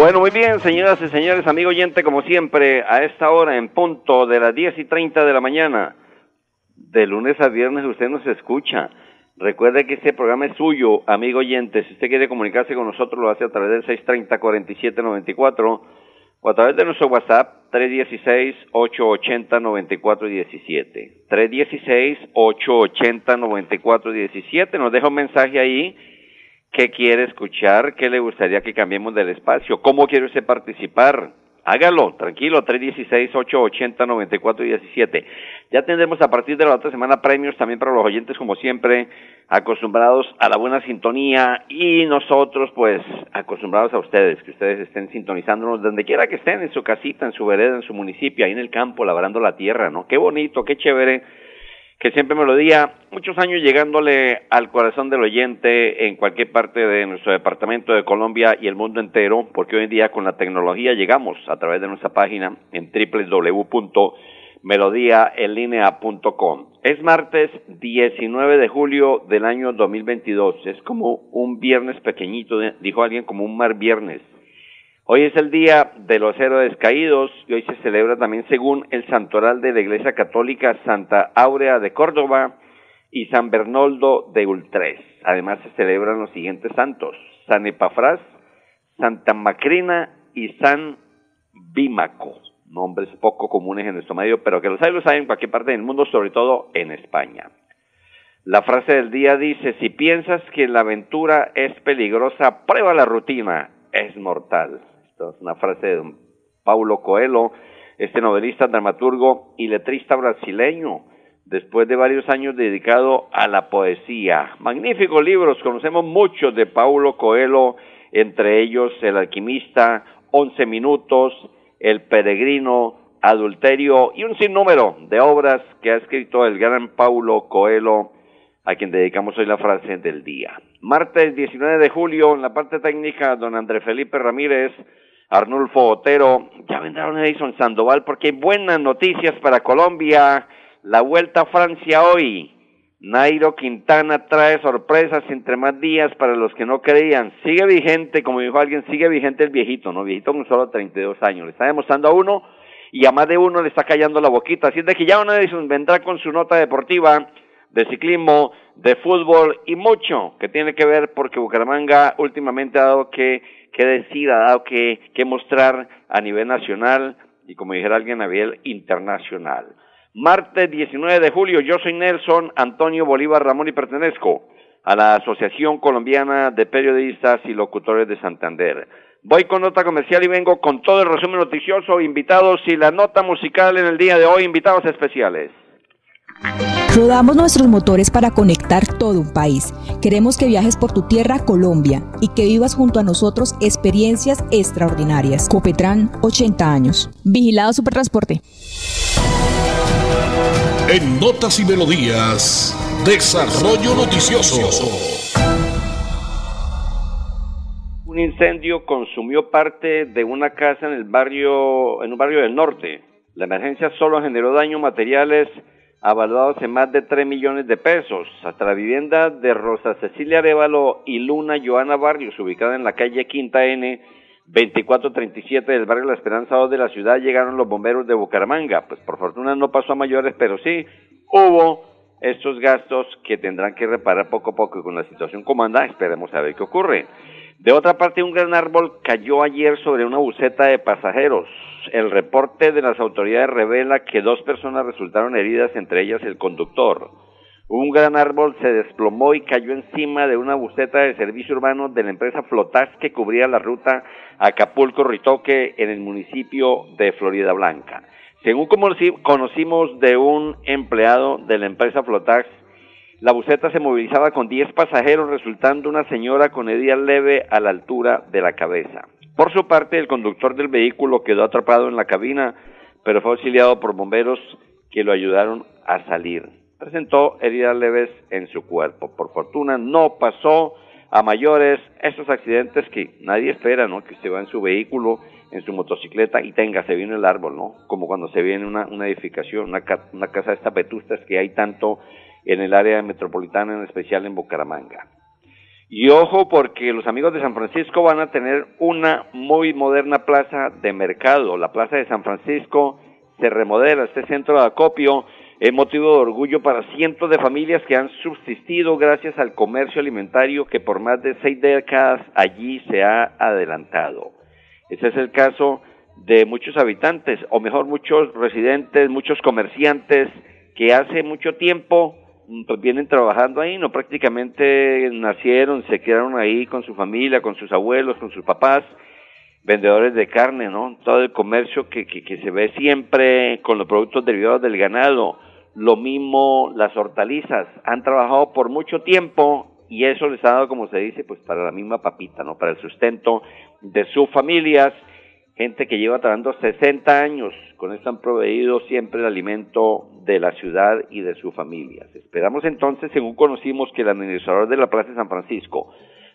Bueno, muy bien, señoras y señores, amigo oyente, como siempre, a esta hora en punto de las 10 y 30 de la mañana, de lunes a viernes usted nos escucha. Recuerde que este programa es suyo, amigo oyente. Si usted quiere comunicarse con nosotros, lo hace a través del 630-4794 o a través de nuestro WhatsApp 316-880-9417. 316-880-9417. Nos deja un mensaje ahí qué quiere escuchar, qué le gustaría que cambiemos del espacio, cómo quiere usted participar. Hágalo, tranquilo, 316-880-9417. Ya tendremos a partir de la otra semana premios también para los oyentes, como siempre, acostumbrados a la buena sintonía y nosotros, pues, acostumbrados a ustedes, que ustedes estén sintonizándonos donde quiera que estén, en su casita, en su vereda, en su municipio, ahí en el campo, labrando la tierra, ¿no? Qué bonito, qué chévere que siempre me lo diga, muchos años llegándole al corazón del oyente en cualquier parte de nuestro departamento de Colombia y el mundo entero, porque hoy en día con la tecnología llegamos a través de nuestra página en www.melodiaenlinea.com. Es martes 19 de julio del año 2022, es como un viernes pequeñito, dijo alguien, como un mar viernes. Hoy es el día de los héroes caídos y hoy se celebra también según el santoral de la Iglesia Católica Santa Áurea de Córdoba y San Bernoldo de Ultres. Además se celebran los siguientes santos, San Epafrás, Santa Macrina y San Bímaco. Nombres poco comunes en nuestro medio, pero que los hay los hay en cualquier parte del mundo, sobre todo en España. La frase del día dice, si piensas que la aventura es peligrosa, prueba la rutina, es mortal es una frase de don Paulo Coelho, este novelista, dramaturgo y letrista brasileño, después de varios años dedicado a la poesía. Magníficos libros, conocemos muchos de Paulo Coelho, entre ellos El alquimista, Once minutos, El peregrino, Adulterio y un sinnúmero de obras que ha escrito el gran Paulo Coelho, a quien dedicamos hoy la frase del día. Martes 19 de julio, en la parte técnica, don André Felipe Ramírez, Arnulfo Otero, ya vendrá Edison Sandoval porque hay buenas noticias para Colombia. La vuelta a Francia hoy. Nairo Quintana trae sorpresas entre más días para los que no creían. Sigue vigente, como dijo alguien, sigue vigente el viejito, ¿no? Viejito con solo 32 años. Le está demostrando a uno y a más de uno le está callando la boquita. Así es de que ya una Edison vendrá con su nota deportiva de ciclismo, de fútbol y mucho que tiene que ver porque Bucaramanga últimamente ha dado que que decir, ha dado que, que mostrar a nivel nacional y como dijera alguien a nivel internacional. Martes 19 de julio, yo soy Nelson Antonio Bolívar Ramón y pertenezco a la Asociación Colombiana de Periodistas y Locutores de Santander. Voy con nota comercial y vengo con todo el resumen noticioso, invitados y la nota musical en el día de hoy, invitados especiales. Rodamos nuestros motores para conectar todo un país. Queremos que viajes por tu tierra, Colombia, y que vivas junto a nosotros experiencias extraordinarias. Copetran, 80 años. Vigilado Supertransporte. En Notas y Melodías, Desarrollo Noticioso. Un incendio consumió parte de una casa en el barrio, en un barrio del norte. La emergencia solo generó daños materiales avaluados en más de 3 millones de pesos. Hasta vivienda de Rosa Cecilia Arevalo y Luna Joana Barrios, ubicada en la calle Quinta N, 2437 del barrio La Esperanza 2 de la ciudad, llegaron los bomberos de Bucaramanga. Pues por fortuna no pasó a mayores, pero sí hubo estos gastos que tendrán que reparar poco a poco y con la situación como anda, esperemos a ver qué ocurre. De otra parte, un gran árbol cayó ayer sobre una buceta de pasajeros. El reporte de las autoridades revela que dos personas resultaron heridas, entre ellas el conductor. Un gran árbol se desplomó y cayó encima de una buceta de servicio urbano de la empresa Flotax que cubría la ruta Acapulco-Ritoque en el municipio de Florida Blanca. Según conocimos de un empleado de la empresa Flotax, la buceta se movilizaba con 10 pasajeros, resultando una señora con herida leve a la altura de la cabeza. Por su parte, el conductor del vehículo quedó atrapado en la cabina, pero fue auxiliado por bomberos que lo ayudaron a salir presentó heridas leves en su cuerpo. Por fortuna no pasó a mayores esos accidentes que nadie espera, ¿no? Que se va en su vehículo, en su motocicleta y tenga, se viene el árbol, ¿no? Como cuando se viene una, una edificación, una, una casa de estas vetustas que hay tanto en el área metropolitana, en especial en Bucaramanga. Y ojo porque los amigos de San Francisco van a tener una muy moderna plaza de mercado. La plaza de San Francisco se remodela, este centro de acopio es motivo de orgullo para cientos de familias que han subsistido gracias al comercio alimentario que por más de seis décadas allí se ha adelantado. Ese es el caso de muchos habitantes, o mejor muchos residentes, muchos comerciantes que hace mucho tiempo pues vienen trabajando ahí, no prácticamente nacieron, se quedaron ahí con su familia, con sus abuelos, con sus papás, vendedores de carne, ¿no? Todo el comercio que, que, que se ve siempre con los productos derivados del ganado, lo mismo las hortalizas, han trabajado por mucho tiempo y eso les ha dado, como se dice, pues para la misma papita, ¿no? Para el sustento de sus familias, gente que lleva trabajando 60 años, con esto han proveído siempre el alimento de la ciudad y de sus familias. Esperamos entonces, según conocimos que el administrador de la Plaza de San Francisco,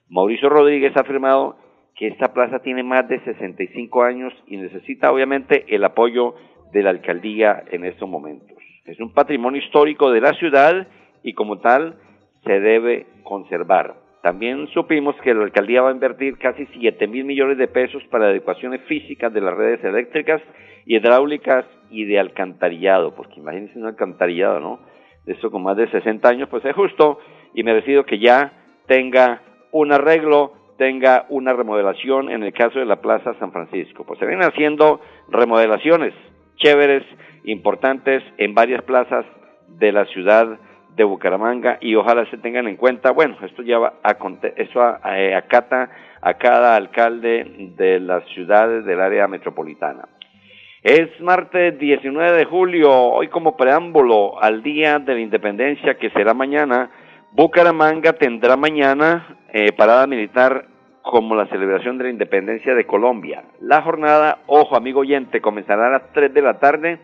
Mauricio Rodríguez, ha afirmado que esta plaza tiene más de 65 años y necesita obviamente el apoyo de la alcaldía en estos momentos. Es un patrimonio histórico de la ciudad y como tal se debe conservar. También supimos que la alcaldía va a invertir casi 7 mil millones de pesos para adecuaciones físicas de las redes eléctricas hidráulicas y de alcantarillado, porque imagínense un alcantarillado, ¿no? De eso con más de 60 años, pues es justo y merecido que ya tenga un arreglo, tenga una remodelación en el caso de la Plaza San Francisco. Pues se vienen haciendo remodelaciones chéveres importantes en varias plazas de la ciudad de Bucaramanga y ojalá se tengan en cuenta, bueno, esto ya va a, eso eh, acata a cada alcalde de las ciudades del área metropolitana. Es martes 19 de julio, hoy como preámbulo al Día de la Independencia que será mañana, Bucaramanga tendrá mañana eh, parada militar como la celebración de la independencia de Colombia. La jornada, ojo amigo oyente, comenzará a las 3 de la tarde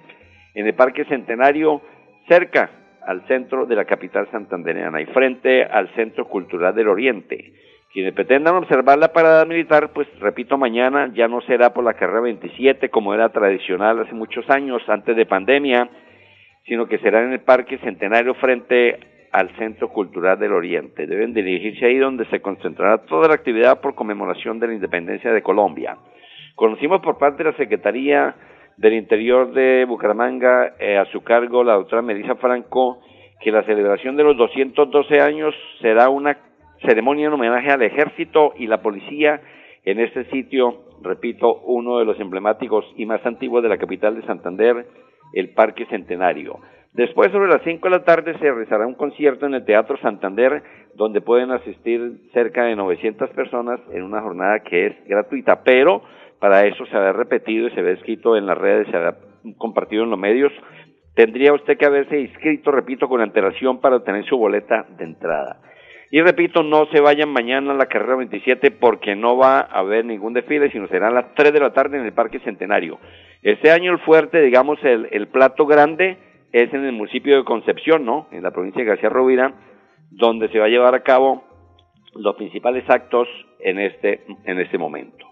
en el Parque Centenario, cerca al centro de la capital santandereana y frente al Centro Cultural del Oriente. Quienes pretendan observar la parada militar, pues repito, mañana ya no será por la carrera 27 como era tradicional hace muchos años antes de pandemia, sino que será en el Parque Centenario frente al Centro Cultural del Oriente. Deben dirigirse ahí donde se concentrará toda la actividad por conmemoración de la independencia de Colombia. Conocimos por parte de la Secretaría del Interior de Bucaramanga, eh, a su cargo la doctora Melissa Franco, que la celebración de los 212 años será una ceremonia en homenaje al ejército y la policía en este sitio, repito, uno de los emblemáticos y más antiguos de la capital de Santander, el Parque Centenario. Después, sobre las 5 de la tarde, se realizará un concierto en el Teatro Santander, donde pueden asistir cerca de 900 personas en una jornada que es gratuita, pero para eso se ha repetido y se ve escrito en las redes, se ha compartido en los medios. Tendría usted que haberse inscrito, repito, con antelación para obtener su boleta de entrada. Y repito, no se vayan mañana a la carrera 27 porque no va a haber ningún desfile, sino será a las 3 de la tarde en el Parque Centenario. Este año el fuerte, digamos, el, el plato grande es en el municipio de Concepción, ¿no? En la provincia de García Rovira, donde se va a llevar a cabo los principales actos en este, en este momento.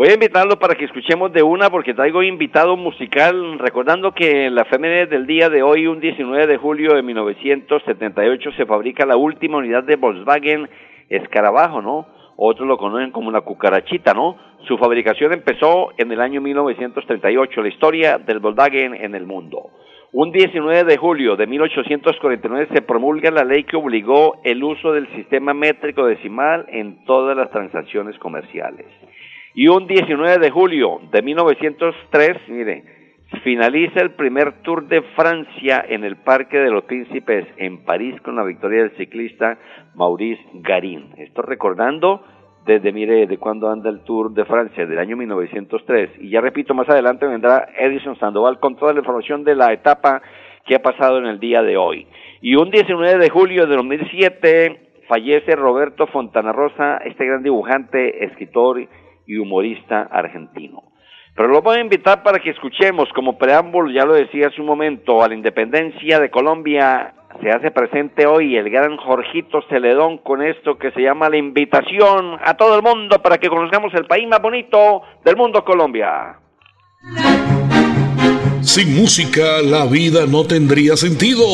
Voy a invitarlo para que escuchemos de una porque traigo invitado musical, recordando que en la efeméride del día de hoy, un 19 de julio de 1978, se fabrica la última unidad de Volkswagen Escarabajo, ¿no? Otros lo conocen como la cucarachita, ¿no? Su fabricación empezó en el año 1938, la historia del Volkswagen en el mundo. Un 19 de julio de 1849 se promulga la ley que obligó el uso del sistema métrico decimal en todas las transacciones comerciales. Y un 19 de julio de 1903, mire, Finaliza el primer Tour de Francia en el Parque de los Príncipes en París con la victoria del ciclista Maurice Garin. Esto recordando desde, mire, de cuando anda el Tour de Francia, del año 1903. Y ya repito, más adelante vendrá Edison Sandoval con toda la información de la etapa que ha pasado en el día de hoy. Y un 19 de julio de 2007 fallece Roberto Fontana Rosa, este gran dibujante, escritor y humorista argentino. Pero lo voy a invitar para que escuchemos como preámbulo, ya lo decía hace un momento, a la independencia de Colombia se hace presente hoy el gran Jorgito Celedón con esto que se llama la invitación a todo el mundo para que conozcamos el país más bonito del mundo, Colombia. Sin música la vida no tendría sentido.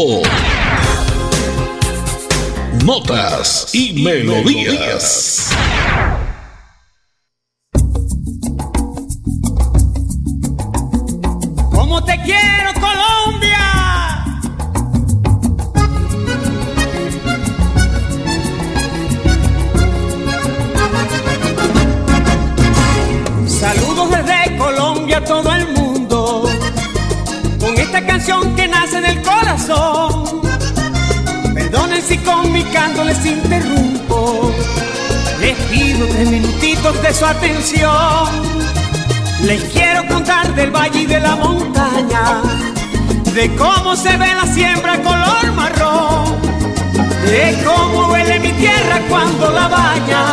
Notas y melodías. ¿Cómo atención. Les quiero contar del valle y de la montaña, de cómo se ve la siembra color marrón, de cómo huele mi tierra cuando la baña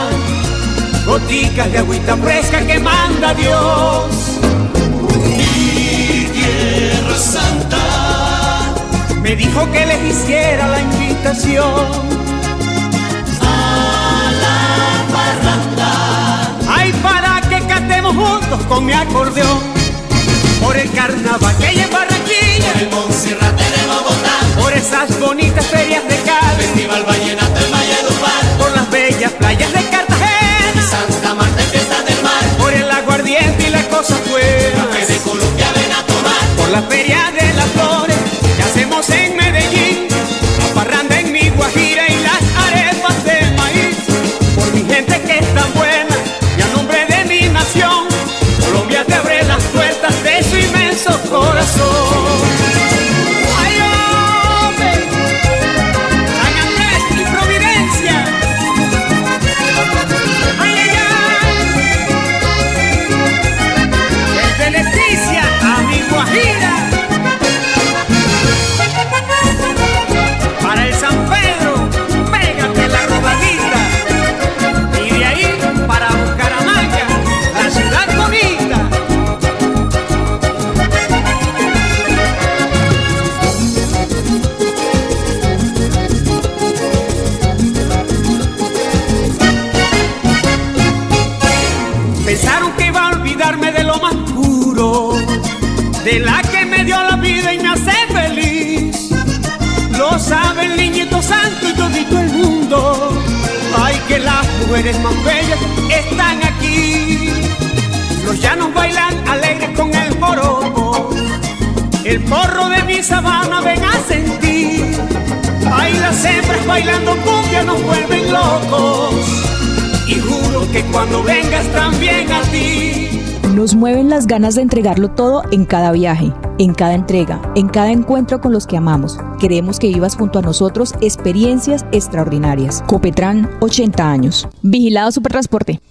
goticas de agüita fresca que manda Dios. Mi tierra santa me dijo que les hiciera la invitación cantemos juntos con mi acordeón. Por el carnaval que hay en Barranquilla, Por el Monserrate de Bogotá, por esas bonitas ferias de Cali, Festival Vallenato en Valledupar, por las bellas playas de Cartagena, Santa Marta en Fiesta del Mar, por el aguardiente y las cosas Café buenas, de Colombia ven a tomar. por la feria Pensaron que iba a olvidarme de lo más puro, de la que me dio la vida y me hace feliz. Lo sabe el niñito santo y todito el mundo. Ay, que las mujeres más bellas están aquí. Los llanos bailan alegres con el jorobo. El porro de mi sabana ven a sentir. Ay, las hembras bailando cumbia nos vuelven locos. Que cuando vengas también a ti. Nos mueven las ganas de entregarlo todo en cada viaje, en cada entrega, en cada encuentro con los que amamos. Queremos que vivas junto a nosotros experiencias extraordinarias. Copetran, 80 años. Vigilado Supertransporte.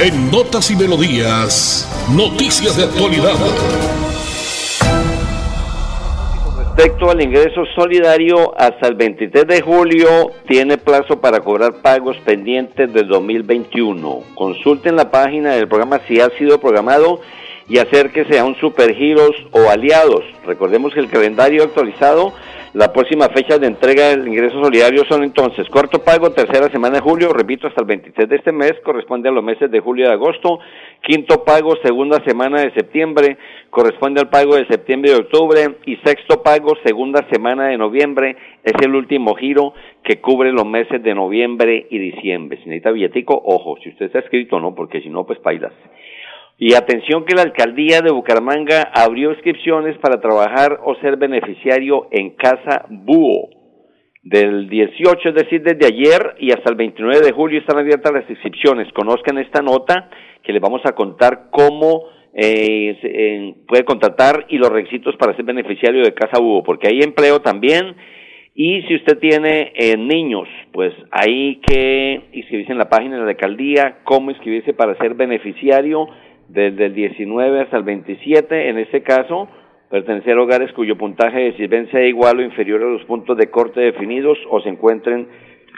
En Notas y Melodías, noticias de actualidad. Respecto al ingreso solidario, hasta el 23 de julio tiene plazo para cobrar pagos pendientes del 2021. Consulten la página del programa si ha sido programado y acérquese a un Supergiros o aliados. Recordemos que el calendario actualizado, la próxima fecha de entrega del ingreso solidario son entonces cuarto pago, tercera semana de julio, repito, hasta el 23 de este mes, corresponde a los meses de julio y agosto. Quinto pago, segunda semana de septiembre, corresponde al pago de septiembre y octubre. Y sexto pago, segunda semana de noviembre, es el último giro que cubre los meses de noviembre y diciembre. Si necesita billetico, ojo, si usted está escrito no, porque si no, pues pailas. Y atención que la alcaldía de Bucaramanga abrió inscripciones para trabajar o ser beneficiario en Casa Búho. Del 18, es decir, desde ayer y hasta el 29 de julio están abiertas las inscripciones. Conozcan esta nota que les vamos a contar cómo eh, puede contratar y los requisitos para ser beneficiario de Casa Búho, porque hay empleo también. Y si usted tiene eh, niños, pues hay que inscribirse en la página de la alcaldía, cómo inscribirse para ser beneficiario desde el 19 hasta el 27. En este caso, pertenecer a hogares cuyo puntaje de sirven sea igual o inferior a los puntos de corte definidos o se encuentren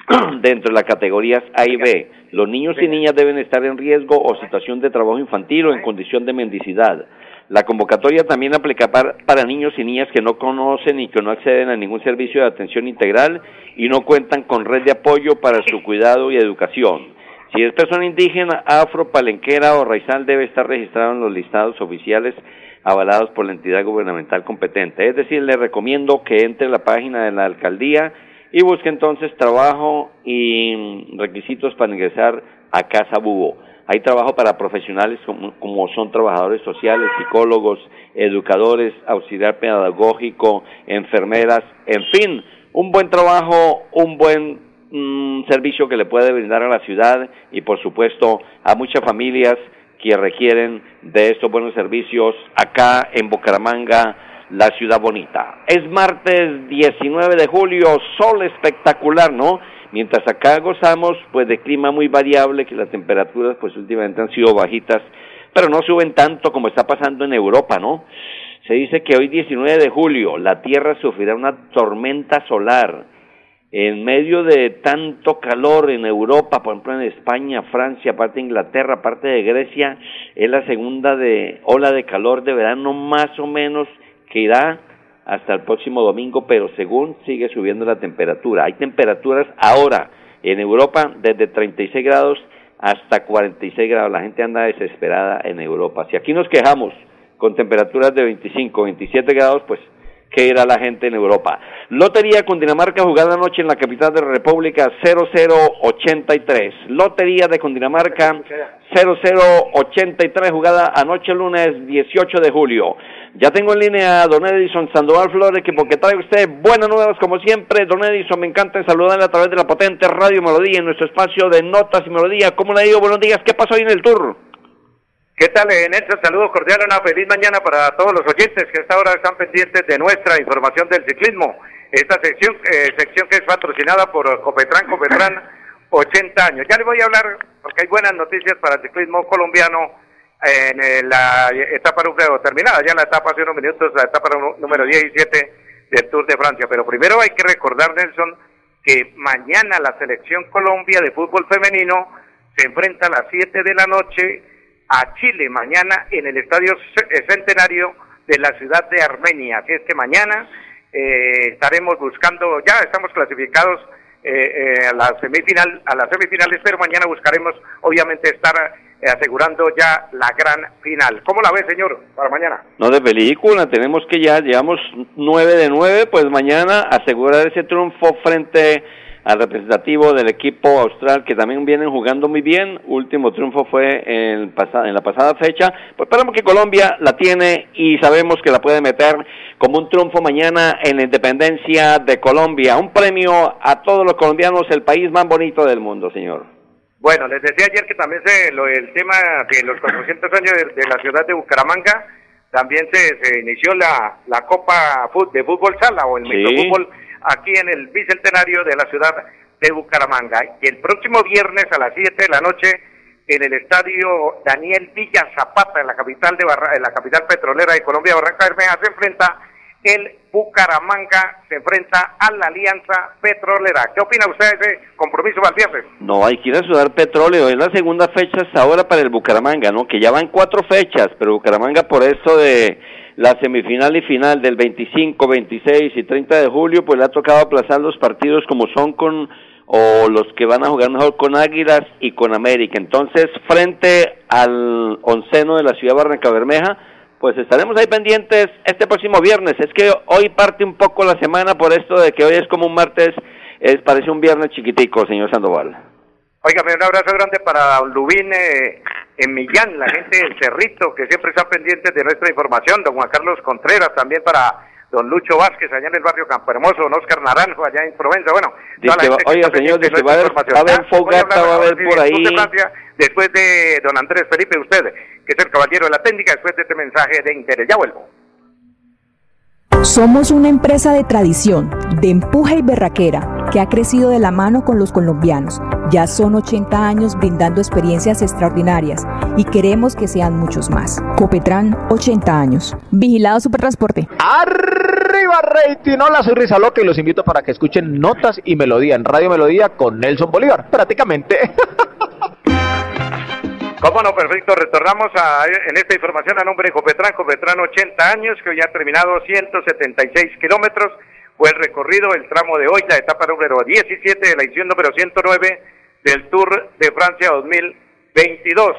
dentro de las categorías A y B. Los niños y niñas deben estar en riesgo o situación de trabajo infantil o en condición de mendicidad. La convocatoria también aplica para, niños y niñas que no conocen y que no acceden a ningún servicio de atención integral y no cuentan con red de apoyo para su cuidado y educación. Si es persona indígena, afro, palenquera o raizal, debe estar registrado en los listados oficiales avalados por la entidad gubernamental competente. Es decir, le recomiendo que entre a la página de la alcaldía y busque entonces trabajo y requisitos para ingresar a Casa Bubo. Hay trabajo para profesionales como, son trabajadores sociales, psicólogos, educadores, auxiliar pedagógico, enfermeras, en fin, un buen trabajo, un buen mm, servicio que le puede brindar a la ciudad y por supuesto a muchas familias que requieren de estos buenos servicios acá en Bucaramanga, la ciudad bonita. Es martes 19 de julio, sol espectacular, ¿no? Mientras acá gozamos pues de clima muy variable, que las temperaturas pues últimamente han sido bajitas, pero no suben tanto como está pasando en Europa, ¿no? Se dice que hoy 19 de julio la Tierra sufrirá una tormenta solar en medio de tanto calor en Europa, por ejemplo en España, Francia, parte de Inglaterra, parte de Grecia, es la segunda de ola de calor de verano más o menos que irá hasta el próximo domingo, pero según sigue subiendo la temperatura. Hay temperaturas ahora en Europa desde 36 grados hasta 46 grados. La gente anda desesperada en Europa. Si aquí nos quejamos con temperaturas de 25, 27 grados, pues ¿qué era la gente en Europa? Lotería con Dinamarca jugada anoche en la capital de la República 0083. Lotería de Cundinamarca 0083 jugada anoche lunes 18 de julio. Ya tengo en línea a don Edison Sandoval Flores, que porque trae usted buenas nuevas como siempre. Don Edison, me encanta saludarle a través de la potente Radio Melodía en nuestro espacio de Notas y Melodía. ¿Cómo le digo? Buenos días, ¿qué pasó hoy en el tour? ¿Qué tal, eh, Nelson? Saludos cordiales, una feliz mañana para todos los oyentes que hasta ahora están pendientes de nuestra información del ciclismo. Esta sección, eh, sección que es patrocinada por Copetran, Copetran, 80 años. Ya le voy a hablar, porque hay buenas noticias para el ciclismo colombiano en eh, la etapa número terminada, ya la etapa hace unos minutos, la etapa número 17 del Tour de Francia. Pero primero hay que recordar, Nelson, que mañana la selección Colombia de fútbol femenino se enfrenta a las 7 de la noche a Chile, mañana en el Estadio eh, Centenario de la ciudad de Armenia. Así es que mañana eh, estaremos buscando, ya estamos clasificados a la semifinal, a las semifinales, pero mañana buscaremos obviamente estar eh, asegurando ya la gran final. ¿Cómo la ve, señor, para mañana? No de película, tenemos que ya, llevamos nueve de nueve, pues mañana asegurar ese triunfo frente al representativo del equipo austral que también vienen jugando muy bien. Último triunfo fue en, en la pasada fecha. Pues esperamos que Colombia la tiene y sabemos que la puede meter como un triunfo mañana en la independencia de Colombia. Un premio a todos los colombianos, el país más bonito del mundo, señor. Bueno, les decía ayer que también se, lo, el tema de los 400 años de, la ciudad de Bucaramanga, también se, se inició la, la Copa de Fútbol Sala o el Microfútbol aquí en el Bicentenario de la ciudad de Bucaramanga. Y el próximo viernes a las 7 de la noche en el estadio Daniel Villa Zapata, en la capital de en la capital petrolera de Colombia, Barranca Bermeja, se enfrenta el Bucaramanga se enfrenta a la Alianza Petrolera. ¿Qué opina usted de ese compromiso viernes? No, hay que ir a sudar petróleo. Es la segunda fecha hasta ahora para el Bucaramanga, ¿no? Que ya van cuatro fechas, pero Bucaramanga por eso de la semifinal y final del 25, 26 y 30 de julio, pues le ha tocado aplazar los partidos como son con o los que van a jugar mejor con Águilas y con América. Entonces, frente al onceno de la ciudad Barranca Bermeja, pues estaremos ahí pendientes este próximo viernes. Es que hoy parte un poco la semana por esto de que hoy es como un martes, es, parece un viernes chiquitico, señor Sandoval. Oiga, un abrazo grande para Lubín eh, en Millán, la gente del Cerrito, que siempre está pendiente de nuestra información, don Juan Carlos Contreras, también para don Lucho Vázquez, allá en el barrio Campo Hermoso, don Oscar Naranjo, allá en Provenza, bueno. oiga, señor, dice, va a haber, va a haber fogata, va a haber por ahí. después de don Andrés Felipe, usted, que es el caballero de la técnica, después de este mensaje de interés. Ya vuelvo. Somos una empresa de tradición, de empuje y berraquera, que ha crecido de la mano con los colombianos. Ya son 80 años brindando experiencias extraordinarias y queremos que sean muchos más. Copetran, 80 años. Vigilado Supertransporte. Arriba rating, hola soy Risa Loca y los invito para que escuchen Notas y Melodía en Radio Melodía con Nelson Bolívar, prácticamente. Cómo no, perfecto. Retornamos a, en esta información a nombre de Copetran. Copetran 80 años, que hoy ha terminado 176 kilómetros. Fue el recorrido, el tramo de hoy, la etapa número 17 de la edición número 109 del Tour de Francia 2022.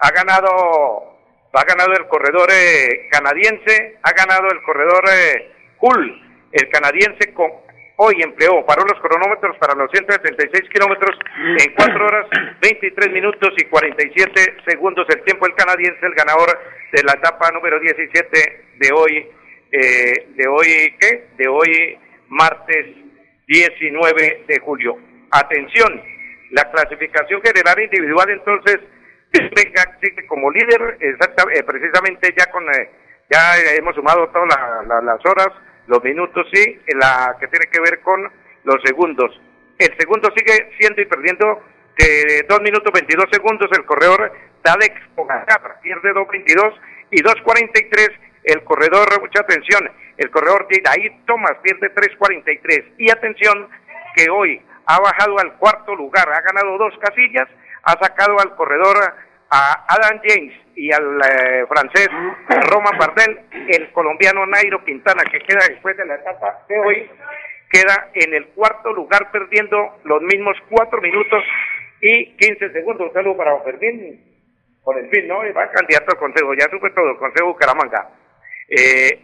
Ha ganado, ha ganado el corredor eh, canadiense, ha ganado el corredor eh, Hull, el canadiense con hoy empleó, paró los cronómetros para los 176 kilómetros en 4 horas, 23 minutos y 47 segundos. El tiempo el canadiense, el ganador de la etapa número 17 de hoy, eh, de hoy, ¿qué? De hoy, martes 19 de julio. Atención, la clasificación general individual entonces, sigue como líder, exactamente, eh, precisamente ya con, eh, ya hemos sumado todas las horas, los minutos sí, la que tiene que ver con los segundos. El segundo sigue siendo y perdiendo de 2 minutos 22 segundos el corredor Dadex Pogacar, pierde 2.22 y 2.43 el corredor, mucha atención, el corredor de ahí Thomas pierde 3.43 y atención que hoy ha bajado al cuarto lugar, ha ganado dos casillas, ha sacado al corredor a Adam James y al eh, francés Roman Bardel, el colombiano Nairo Quintana, que queda después de la etapa de hoy, queda en el cuarto lugar perdiendo los mismos cuatro minutos y 15 segundos. Un saludo para Fermín, con el fin, ¿no? Va candidato al consejo, ya supe todo, consejo Bucaramanga. Eh,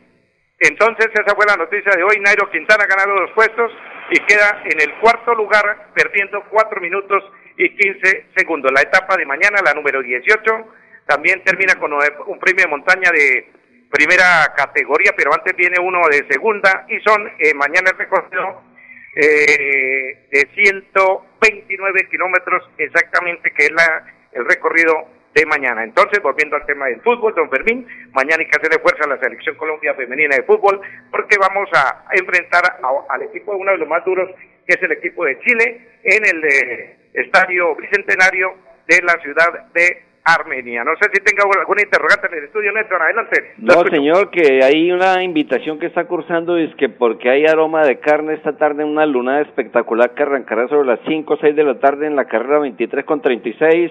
entonces, esa fue la noticia de hoy. Nairo Quintana ha ganado dos puestos y queda en el cuarto lugar, perdiendo cuatro minutos y 15 segundos. La etapa de mañana, la número 18, también termina con un premio de montaña de primera categoría, pero antes viene uno de segunda y son eh, mañana el recorrido eh, de 129 kilómetros exactamente, que es la, el recorrido de mañana. Entonces, volviendo al tema del fútbol, don Fermín, mañana hay que hacerle fuerza a la selección Colombia femenina de fútbol, porque vamos a enfrentar al equipo de uno de los más duros, que es el equipo de Chile, en el eh, Estadio Bicentenario de la ciudad de Armenia. No sé si tenga alguna interrogante en el estudio, Néstor, adelante. No, señor, que hay una invitación que está cursando, es que porque hay aroma de carne esta tarde, una lunada espectacular que arrancará sobre las 5 o 6 de la tarde en la carrera 23 con 36,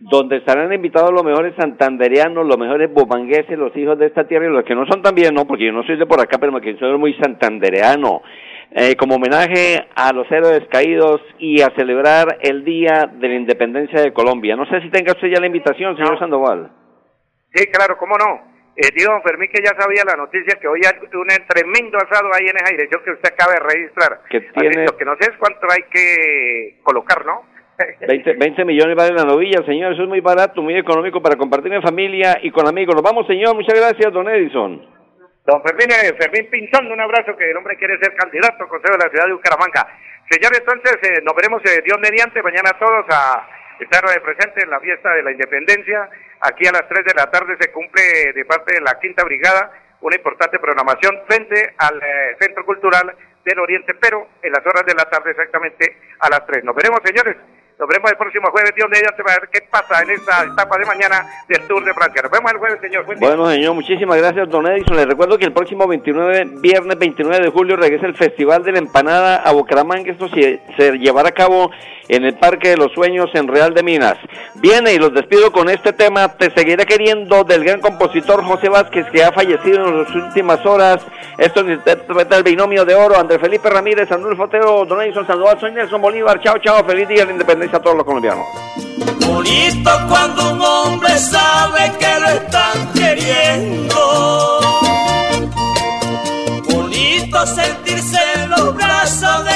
donde estarán invitados los mejores santandereanos, los mejores bobangueses, los hijos de esta tierra y los que no son también, no, porque yo no soy de por acá, pero que soy muy santandereano. Eh, como homenaje a los héroes caídos y a celebrar el Día de la Independencia de Colombia. No sé si tenga usted ya la invitación, señor Sandoval. Sí, claro, cómo no. Eh, digo, don Fermín, que ya sabía la noticia que hoy hay un tremendo asado ahí en esa dirección que usted acaba de registrar. Que tiene... Lo que no sé es cuánto hay que colocar, ¿no? 20, 20 millones vale la novilla, señor. Eso es muy barato, muy económico para compartir en familia y con amigos. Nos vamos, señor. Muchas gracias, don Edison. Don Fermín, eh, Fermín Pinzón, un abrazo, que el hombre quiere ser candidato al Consejo de la Ciudad de Bucaramanga. Señores, entonces eh, nos veremos eh, Dios mediante mañana todos a estar presentes en la fiesta de la independencia. Aquí a las 3 de la tarde se cumple de parte de la Quinta Brigada una importante programación frente al Centro Cultural del Oriente, pero en las horas de la tarde exactamente a las 3. Nos veremos, señores. Nos vemos el próximo jueves, Dios mediante, a ver qué pasa en esta etapa de mañana del Tour de Francia. Nos vemos el jueves, señor. bueno, señor, muchísimas gracias, don Edison. Les recuerdo que el próximo 29, viernes 29 de julio, regresa el Festival de la Empanada a Bucaramanga. Esto se, llevará a cabo en el Parque de los Sueños en Real de Minas. Viene y los despido con este tema. Te seguiré queriendo del gran compositor José Vázquez, que ha fallecido en las últimas horas. Esto es el binomio de oro. André Felipe Ramírez, Andrés Fotero, Don Edison Sandoval, soy Nelson Bolívar. Chao, chao. Feliz día de la independencia a todos los colombianos. Bonito cuando un hombre sabe que lo están queriendo. Bonito sentirse en los brazos de